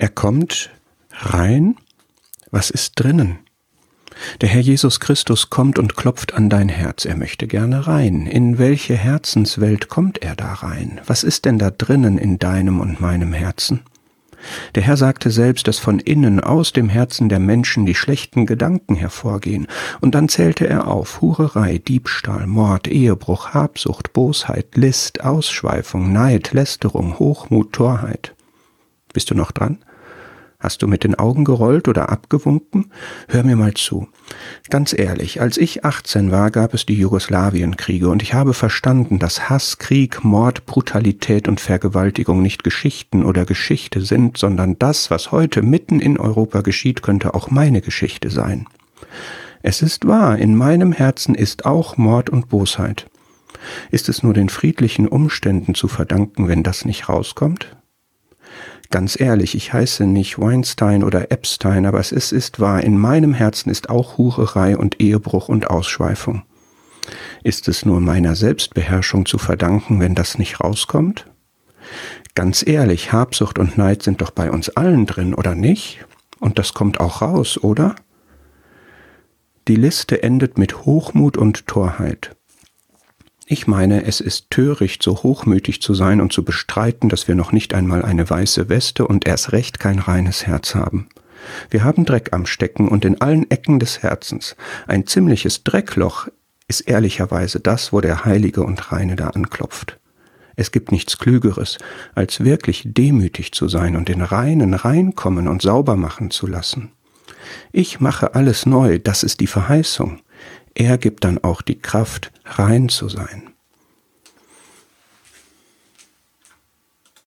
Er kommt rein. Was ist drinnen? Der Herr Jesus Christus kommt und klopft an dein Herz. Er möchte gerne rein. In welche Herzenswelt kommt er da rein? Was ist denn da drinnen in deinem und meinem Herzen? Der Herr sagte selbst, dass von innen aus dem Herzen der Menschen die schlechten Gedanken hervorgehen, und dann zählte er auf Hurerei, Diebstahl, Mord, Ehebruch, Habsucht, Bosheit, List, Ausschweifung, Neid, Lästerung, Hochmut, Torheit. Bist du noch dran? Hast du mit den Augen gerollt oder abgewunken? Hör mir mal zu. Ganz ehrlich, als ich 18 war, gab es die Jugoslawienkriege und ich habe verstanden, dass Hass, Krieg, Mord, Brutalität und Vergewaltigung nicht Geschichten oder Geschichte sind, sondern das, was heute mitten in Europa geschieht, könnte auch meine Geschichte sein. Es ist wahr, in meinem Herzen ist auch Mord und Bosheit. Ist es nur den friedlichen Umständen zu verdanken, wenn das nicht rauskommt? Ganz ehrlich, ich heiße nicht Weinstein oder Epstein, aber es ist, ist wahr, in meinem Herzen ist auch Hurerei und Ehebruch und Ausschweifung. Ist es nur meiner Selbstbeherrschung zu verdanken, wenn das nicht rauskommt? Ganz ehrlich, Habsucht und Neid sind doch bei uns allen drin, oder nicht? Und das kommt auch raus, oder? Die Liste endet mit Hochmut und Torheit. Ich meine, es ist töricht, so hochmütig zu sein und zu bestreiten, dass wir noch nicht einmal eine weiße Weste und erst recht kein reines Herz haben. Wir haben Dreck am Stecken und in allen Ecken des Herzens. Ein ziemliches Dreckloch ist ehrlicherweise das, wo der Heilige und Reine da anklopft. Es gibt nichts Klügeres, als wirklich demütig zu sein und den Reinen reinkommen und sauber machen zu lassen. Ich mache alles neu, das ist die Verheißung. Er gibt dann auch die Kraft, rein zu sein.